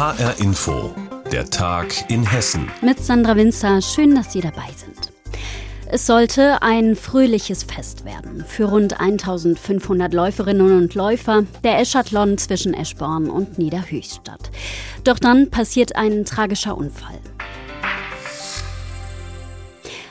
HR Info, der Tag in Hessen. Mit Sandra Winzer, schön, dass Sie dabei sind. Es sollte ein fröhliches Fest werden für rund 1500 Läuferinnen und Läufer der Eschathlon zwischen Eschborn und Niederhöchstadt. Doch dann passiert ein tragischer Unfall.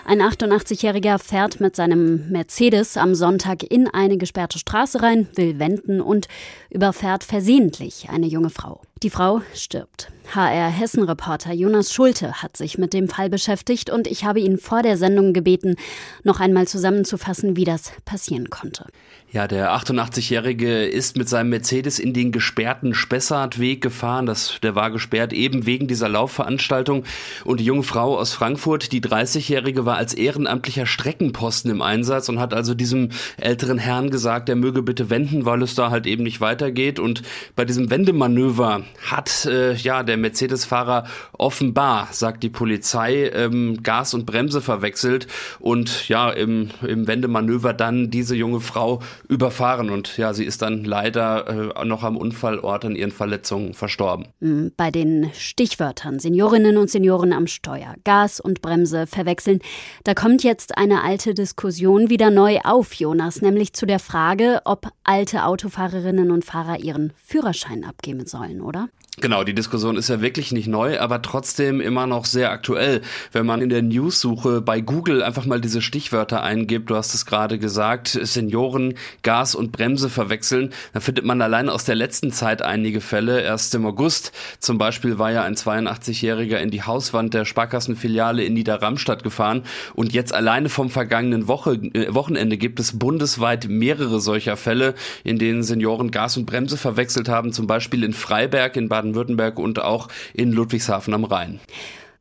Ein 88-Jähriger fährt mit seinem Mercedes am Sonntag in eine gesperrte Straße rein, will wenden und überfährt versehentlich eine junge Frau. Die Frau stirbt. HR Hessen-Reporter Jonas Schulte hat sich mit dem Fall beschäftigt und ich habe ihn vor der Sendung gebeten, noch einmal zusammenzufassen, wie das passieren konnte. Ja, der 88-Jährige ist mit seinem Mercedes in den gesperrten Spessartweg gefahren. Das, der war gesperrt eben wegen dieser Laufveranstaltung. Und die junge Frau aus Frankfurt, die 30-Jährige, war als ehrenamtlicher Streckenposten im Einsatz und hat also diesem älteren Herrn gesagt, er möge bitte wenden, weil es da halt eben nicht weitergeht. Und bei diesem Wendemanöver hat äh, ja der Mercedes-Fahrer offenbar, sagt die Polizei, ähm, Gas und Bremse verwechselt und ja im, im Wendemanöver dann diese junge Frau überfahren und ja, sie ist dann leider äh, noch am Unfallort an ihren Verletzungen verstorben. Hm, bei den Stichwörtern Seniorinnen und Senioren am Steuer, Gas und Bremse verwechseln, da kommt jetzt eine alte Diskussion wieder neu auf, Jonas, nämlich zu der Frage, ob alte Autofahrerinnen und Fahrer ihren Führerschein abgeben sollen, oder? Genau, die Diskussion ist ja wirklich nicht neu, aber trotzdem immer noch sehr aktuell. Wenn man in der News-Suche bei Google einfach mal diese Stichwörter eingibt, du hast es gerade gesagt, Senioren, Gas und Bremse verwechseln, dann findet man allein aus der letzten Zeit einige Fälle. Erst im August zum Beispiel war ja ein 82-Jähriger in die Hauswand der Sparkassenfiliale in Niederramstadt gefahren und jetzt alleine vom vergangenen Woche, äh, Wochenende gibt es bundesweit mehrere solcher Fälle, in denen Senioren Gas und Bremse verwechselt haben, zum Beispiel in Freiberg in Baden Baden-Württemberg und auch in Ludwigshafen am Rhein.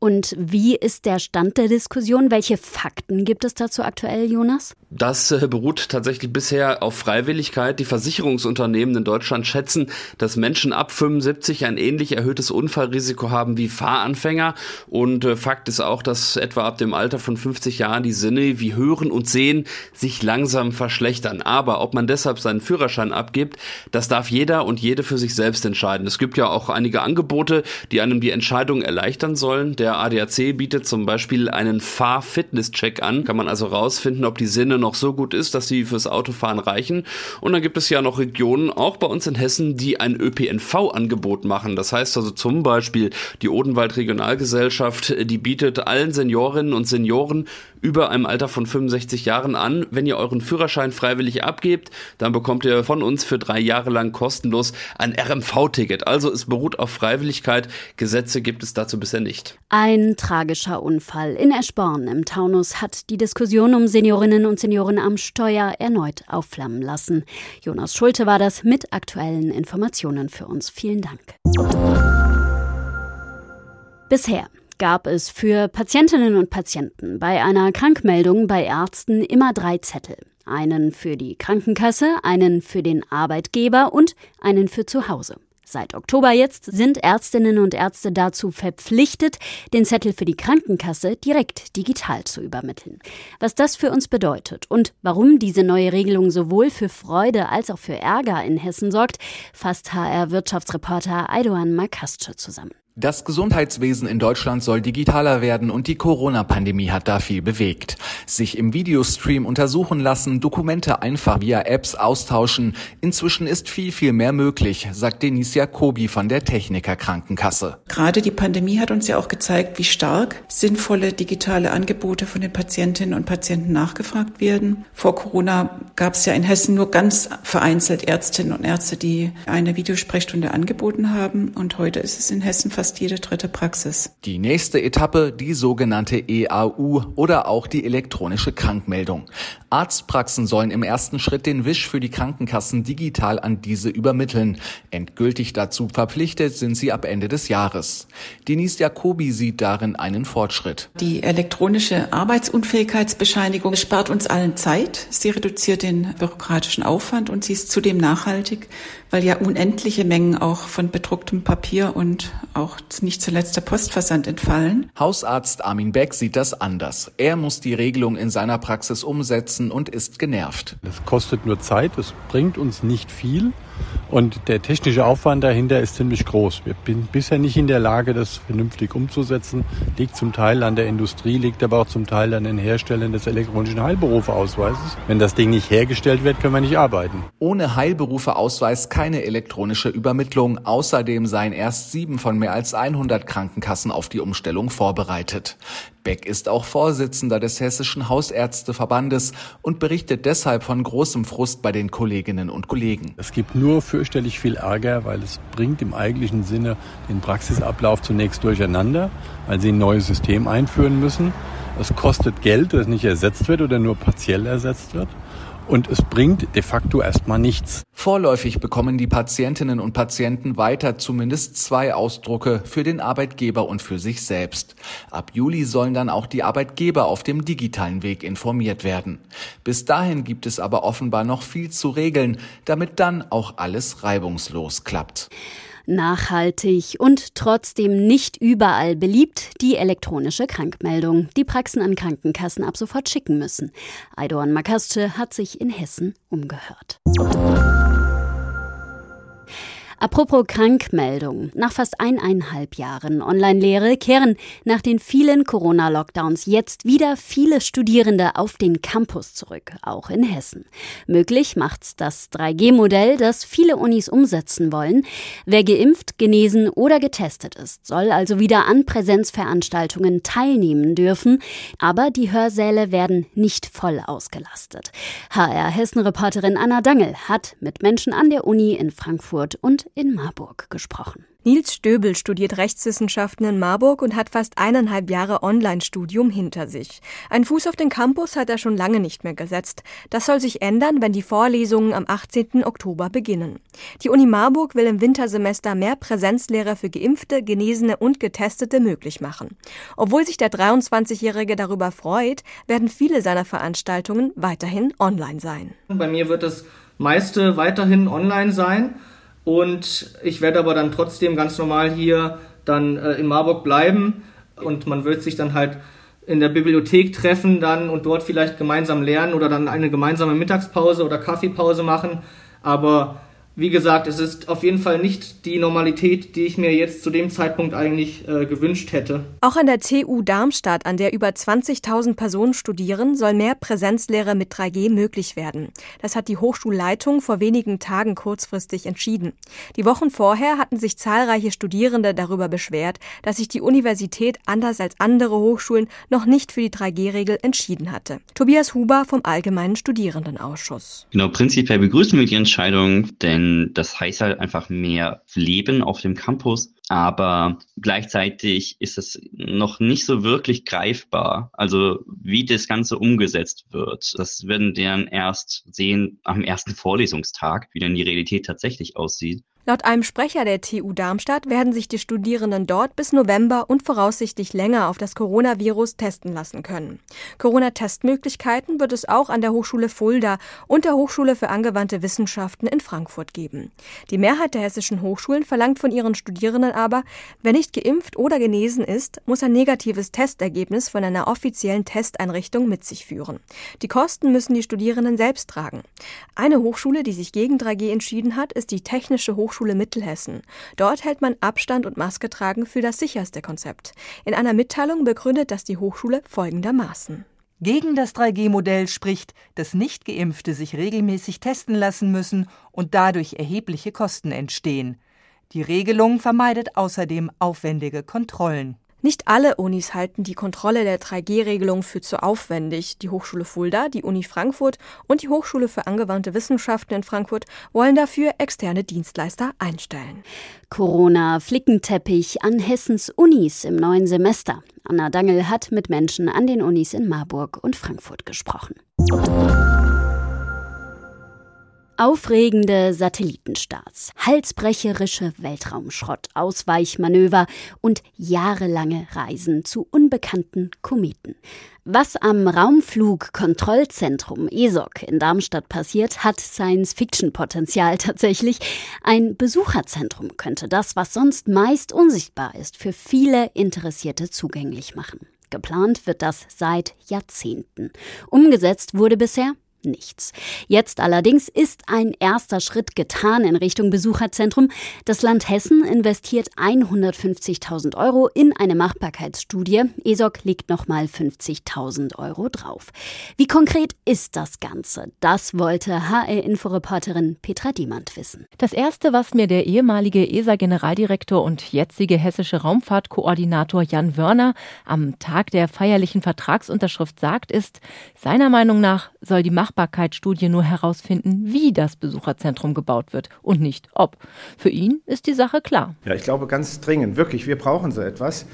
Und wie ist der Stand der Diskussion? Welche Fakten gibt es dazu aktuell, Jonas? Das äh, beruht tatsächlich bisher auf Freiwilligkeit. Die Versicherungsunternehmen in Deutschland schätzen, dass Menschen ab 75 ein ähnlich erhöhtes Unfallrisiko haben wie Fahranfänger. Und äh, Fakt ist auch, dass etwa ab dem Alter von 50 Jahren die Sinne wie Hören und Sehen sich langsam verschlechtern. Aber ob man deshalb seinen Führerschein abgibt, das darf jeder und jede für sich selbst entscheiden. Es gibt ja auch einige Angebote, die einem die Entscheidung erleichtern sollen. Der der ADAC bietet zum Beispiel einen Fahr-Fitness-Check an. Kann man also rausfinden, ob die Sinne noch so gut ist, dass sie fürs Autofahren reichen. Und dann gibt es ja noch Regionen, auch bei uns in Hessen, die ein ÖPNV-Angebot machen. Das heißt also zum Beispiel die Odenwald Regionalgesellschaft, die bietet allen Seniorinnen und Senioren über einem Alter von 65 Jahren an. Wenn ihr euren Führerschein freiwillig abgebt, dann bekommt ihr von uns für drei Jahre lang kostenlos ein RMV-Ticket. Also es beruht auf Freiwilligkeit. Gesetze gibt es dazu bisher nicht. Ein tragischer Unfall in Eschborn im Taunus hat die Diskussion um Seniorinnen und Senioren am Steuer erneut aufflammen lassen. Jonas Schulte war das mit aktuellen Informationen für uns. Vielen Dank. Bisher gab es für Patientinnen und Patienten bei einer Krankmeldung bei Ärzten immer drei Zettel. Einen für die Krankenkasse, einen für den Arbeitgeber und einen für zu Hause. Seit Oktober jetzt sind Ärztinnen und Ärzte dazu verpflichtet, den Zettel für die Krankenkasse direkt digital zu übermitteln. Was das für uns bedeutet und warum diese neue Regelung sowohl für Freude als auch für Ärger in Hessen sorgt, fasst HR-Wirtschaftsreporter Aidoan Makasce zusammen. Das Gesundheitswesen in Deutschland soll digitaler werden und die Corona-Pandemie hat da viel bewegt. Sich im Videostream untersuchen lassen, Dokumente einfach via Apps austauschen. Inzwischen ist viel, viel mehr möglich, sagt Denise Jacobi von der Techniker Krankenkasse. Gerade die Pandemie hat uns ja auch gezeigt, wie stark sinnvolle digitale Angebote von den Patientinnen und Patienten nachgefragt werden. Vor Corona gab es ja in Hessen nur ganz vereinzelt Ärztinnen und Ärzte, die eine Videosprechstunde angeboten haben. Und heute ist es in Hessen fast fast jede dritte Praxis. Die nächste Etappe, die sogenannte EAU oder auch die elektronische Krankmeldung. Arztpraxen sollen im ersten Schritt den Wisch für die Krankenkassen digital an diese übermitteln. Endgültig dazu verpflichtet sind sie ab Ende des Jahres. Denise Jacobi sieht darin einen Fortschritt. Die elektronische Arbeitsunfähigkeitsbescheinigung spart uns allen Zeit. Sie reduziert den bürokratischen Aufwand und sie ist zudem nachhaltig, weil ja unendliche Mengen auch von bedrucktem Papier und auch nicht zuletzt der Postversand entfallen. Hausarzt Armin Beck sieht das anders. Er muss die Regelung in seiner Praxis umsetzen und ist genervt. Das kostet nur Zeit, es bringt uns nicht viel. Und der technische Aufwand dahinter ist ziemlich groß. Wir sind bisher nicht in der Lage, das vernünftig umzusetzen. Liegt zum Teil an der Industrie, liegt aber auch zum Teil an den Herstellern des elektronischen Heilberufeausweises. Wenn das Ding nicht hergestellt wird, können wir nicht arbeiten. Ohne Heilberufeausweis keine elektronische Übermittlung. Außerdem seien erst sieben von mehr als 100 Krankenkassen auf die Umstellung vorbereitet. Beck ist auch Vorsitzender des Hessischen Hausärzteverbandes und berichtet deshalb von großem Frust bei den Kolleginnen und Kollegen. Es gibt nur fürchterlich viel Ärger, weil es bringt im eigentlichen Sinne den Praxisablauf zunächst durcheinander, weil sie ein neues System einführen müssen. Es kostet Geld, das nicht ersetzt wird oder nur partiell ersetzt wird und es bringt de facto erstmal nichts. Vorläufig bekommen die Patientinnen und Patienten weiter zumindest zwei Ausdrucke für den Arbeitgeber und für sich selbst. Ab Juli sollen dann auch die Arbeitgeber auf dem digitalen Weg informiert werden. Bis dahin gibt es aber offenbar noch viel zu regeln, damit dann auch alles reibungslos klappt nachhaltig und trotzdem nicht überall beliebt die elektronische Krankmeldung, die Praxen an Krankenkassen ab sofort schicken müssen. Eidorn Makasce hat sich in Hessen umgehört. Apropos Krankmeldung. Nach fast eineinhalb Jahren Online-Lehre kehren nach den vielen Corona-Lockdowns jetzt wieder viele Studierende auf den Campus zurück, auch in Hessen. Möglich macht's das 3G-Modell, das viele Unis umsetzen wollen. Wer geimpft, genesen oder getestet ist, soll also wieder an Präsenzveranstaltungen teilnehmen dürfen. Aber die Hörsäle werden nicht voll ausgelastet. HR Hessen-Reporterin Anna Dangel hat mit Menschen an der Uni in Frankfurt und in Marburg gesprochen. Nils Stöbel studiert Rechtswissenschaften in Marburg und hat fast eineinhalb Jahre Online-Studium hinter sich. Ein Fuß auf den Campus hat er schon lange nicht mehr gesetzt. Das soll sich ändern, wenn die Vorlesungen am 18. Oktober beginnen. Die Uni Marburg will im Wintersemester mehr Präsenzlehre für Geimpfte, Genesene und Getestete möglich machen. Obwohl sich der 23-Jährige darüber freut, werden viele seiner Veranstaltungen weiterhin online sein. Bei mir wird das meiste weiterhin online sein. Und ich werde aber dann trotzdem ganz normal hier dann äh, in Marburg bleiben und man wird sich dann halt in der Bibliothek treffen dann und dort vielleicht gemeinsam lernen oder dann eine gemeinsame Mittagspause oder Kaffeepause machen. Aber wie gesagt, es ist auf jeden Fall nicht die Normalität, die ich mir jetzt zu dem Zeitpunkt eigentlich äh, gewünscht hätte. Auch an der TU Darmstadt, an der über 20.000 Personen studieren, soll mehr Präsenzlehre mit 3G möglich werden. Das hat die Hochschulleitung vor wenigen Tagen kurzfristig entschieden. Die Wochen vorher hatten sich zahlreiche Studierende darüber beschwert, dass sich die Universität anders als andere Hochschulen noch nicht für die 3G-Regel entschieden hatte. Tobias Huber vom Allgemeinen Studierendenausschuss. Genau, prinzipiell begrüßen wir die Entscheidung, denn das heißt halt einfach mehr Leben auf dem Campus. Aber gleichzeitig ist es noch nicht so wirklich greifbar. Also wie das Ganze umgesetzt wird, das werden wir dann erst sehen am ersten Vorlesungstag, wie dann die Realität tatsächlich aussieht. Laut einem Sprecher der TU Darmstadt werden sich die Studierenden dort bis November und voraussichtlich länger auf das Coronavirus testen lassen können. Corona-Testmöglichkeiten wird es auch an der Hochschule Fulda und der Hochschule für angewandte Wissenschaften in Frankfurt geben. Die Mehrheit der hessischen Hochschulen verlangt von ihren Studierenden aber, wer nicht geimpft oder genesen ist, muss ein negatives Testergebnis von einer offiziellen Testeinrichtung mit sich führen. Die Kosten müssen die Studierenden selbst tragen. Eine Hochschule, die sich gegen 3G entschieden hat, ist die Technische Hochschule Hochschule Mittelhessen. Dort hält man Abstand und Maske tragen für das sicherste Konzept. In einer Mitteilung begründet das die Hochschule folgendermaßen. Gegen das 3G-Modell spricht, dass Nichtgeimpfte sich regelmäßig testen lassen müssen und dadurch erhebliche Kosten entstehen. Die Regelung vermeidet außerdem aufwendige Kontrollen. Nicht alle Unis halten die Kontrolle der 3G-Regelung für zu aufwendig. Die Hochschule Fulda, die Uni Frankfurt und die Hochschule für angewandte Wissenschaften in Frankfurt wollen dafür externe Dienstleister einstellen. Corona-Flickenteppich an Hessens Unis im neuen Semester. Anna Dangel hat mit Menschen an den Unis in Marburg und Frankfurt gesprochen. Aufregende Satellitenstarts, halsbrecherische Weltraumschrott, Ausweichmanöver und jahrelange Reisen zu unbekannten Kometen. Was am Raumflugkontrollzentrum ESOC in Darmstadt passiert, hat Science-Fiction-Potenzial tatsächlich. Ein Besucherzentrum könnte das, was sonst meist unsichtbar ist, für viele Interessierte zugänglich machen. Geplant wird das seit Jahrzehnten. Umgesetzt wurde bisher nichts. Jetzt allerdings ist ein erster Schritt getan in Richtung Besucherzentrum. Das Land Hessen investiert 150.000 Euro in eine Machbarkeitsstudie. ESOC legt nochmal 50.000 Euro drauf. Wie konkret ist das Ganze? Das wollte HR-Inforeporterin Petra Diemand wissen. Das erste, was mir der ehemalige ESA-Generaldirektor und jetzige hessische Raumfahrtkoordinator Jan Wörner am Tag der feierlichen Vertragsunterschrift sagt, ist, seiner Meinung nach soll die Mach Machbarkeitsstudie nur herausfinden, wie das Besucherzentrum gebaut wird und nicht ob. Für ihn ist die Sache klar. Ja, ich glaube ganz dringend, wirklich, wir brauchen so etwas.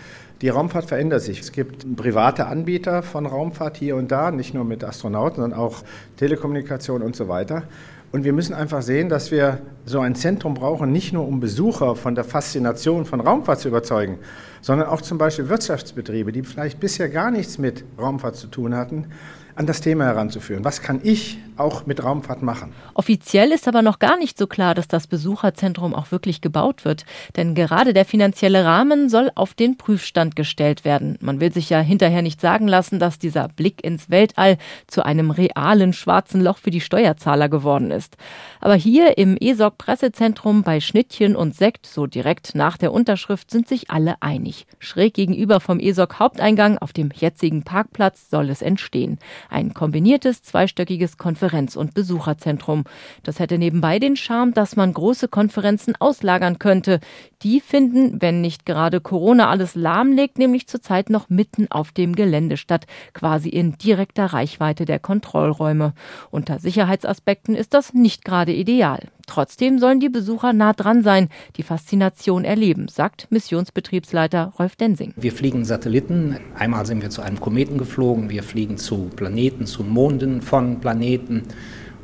Die Raumfahrt verändert sich. Es gibt private Anbieter von Raumfahrt hier und da, nicht nur mit Astronauten, sondern auch Telekommunikation und so weiter. Und wir müssen einfach sehen, dass wir so ein Zentrum brauchen, nicht nur um Besucher von der Faszination von Raumfahrt zu überzeugen, sondern auch zum Beispiel Wirtschaftsbetriebe, die vielleicht bisher gar nichts mit Raumfahrt zu tun hatten, an das Thema heranzuführen. Was kann ich auch mit Raumfahrt machen? Offiziell ist aber noch gar nicht so klar, dass das Besucherzentrum auch wirklich gebaut wird. Denn gerade der finanzielle Rahmen soll auf den Prüfstand gestellt werden. Man will sich ja hinterher nicht sagen lassen, dass dieser Blick ins Weltall zu einem realen schwarzen Loch für die Steuerzahler geworden ist. Aber hier im ESOC Pressezentrum bei Schnittchen und Sekt, so direkt nach der Unterschrift, sind sich alle einig. Schräg gegenüber vom ESOC Haupteingang auf dem jetzigen Parkplatz soll es entstehen. Ein kombiniertes zweistöckiges Konferenz- und Besucherzentrum. Das hätte nebenbei den Charme, dass man große Konferenzen auslagern könnte. Die finden, wenn nicht gerade Corona alles lahmlegt, nämlich zurzeit noch mitten auf dem Gelände statt, quasi in direkter Reichweite der Kontrollräume. Unter Sicherheitsaspekten ist das nicht gerade ideal. Trotzdem sollen die Besucher nah dran sein, die Faszination erleben, sagt Missionsbetriebsleiter Rolf Densing. Wir fliegen Satelliten. Einmal sind wir zu einem Kometen geflogen. Wir fliegen zu Planeten, zu Monden von Planeten.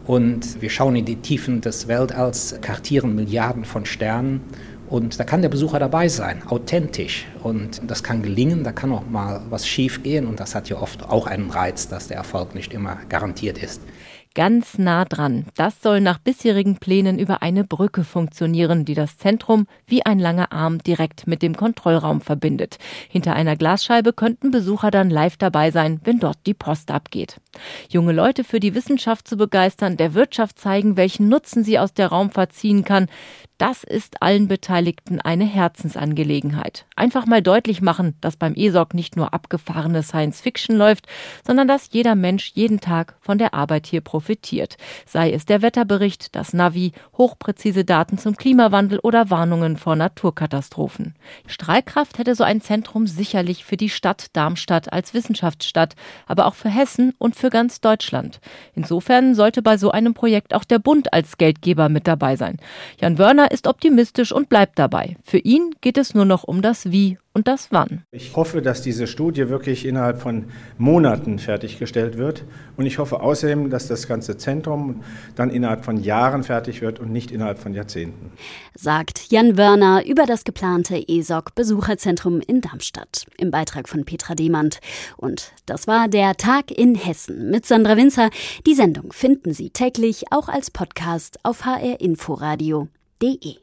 Und wir schauen in die Tiefen des Weltalls, kartieren Milliarden von Sternen. Und da kann der Besucher dabei sein, authentisch. Und das kann gelingen, da kann auch mal was schief gehen. Und das hat ja oft auch einen Reiz, dass der Erfolg nicht immer garantiert ist ganz nah dran. Das soll nach bisherigen Plänen über eine Brücke funktionieren, die das Zentrum wie ein langer Arm direkt mit dem Kontrollraum verbindet. Hinter einer Glasscheibe könnten Besucher dann live dabei sein, wenn dort die Post abgeht. Junge Leute für die Wissenschaft zu begeistern, der Wirtschaft zeigen, welchen Nutzen sie aus der Raumfahrt ziehen kann, das ist allen Beteiligten eine Herzensangelegenheit. Einfach mal deutlich machen, dass beim ESOC nicht nur abgefahrene Science Fiction läuft, sondern dass jeder Mensch jeden Tag von der Arbeit hier profitiert. Sei es der Wetterbericht, das Navi, hochpräzise Daten zum Klimawandel oder Warnungen vor Naturkatastrophen. Strahlkraft hätte so ein Zentrum sicherlich für die Stadt Darmstadt als Wissenschaftsstadt, aber auch für Hessen und für ganz Deutschland. Insofern sollte bei so einem Projekt auch der Bund als Geldgeber mit dabei sein. Jan Wörner ist optimistisch und bleibt dabei. Für ihn geht es nur noch um das Wie und das Wann. Ich hoffe, dass diese Studie wirklich innerhalb von Monaten fertiggestellt wird. Und ich hoffe außerdem, dass das ganze Zentrum dann innerhalb von Jahren fertig wird und nicht innerhalb von Jahrzehnten. Sagt Jan Wörner über das geplante ESOC-Besucherzentrum in Darmstadt im Beitrag von Petra Demand. Und das war der Tag in Hessen mit Sandra Winzer. Die Sendung finden Sie täglich auch als Podcast auf hrinforadio.de.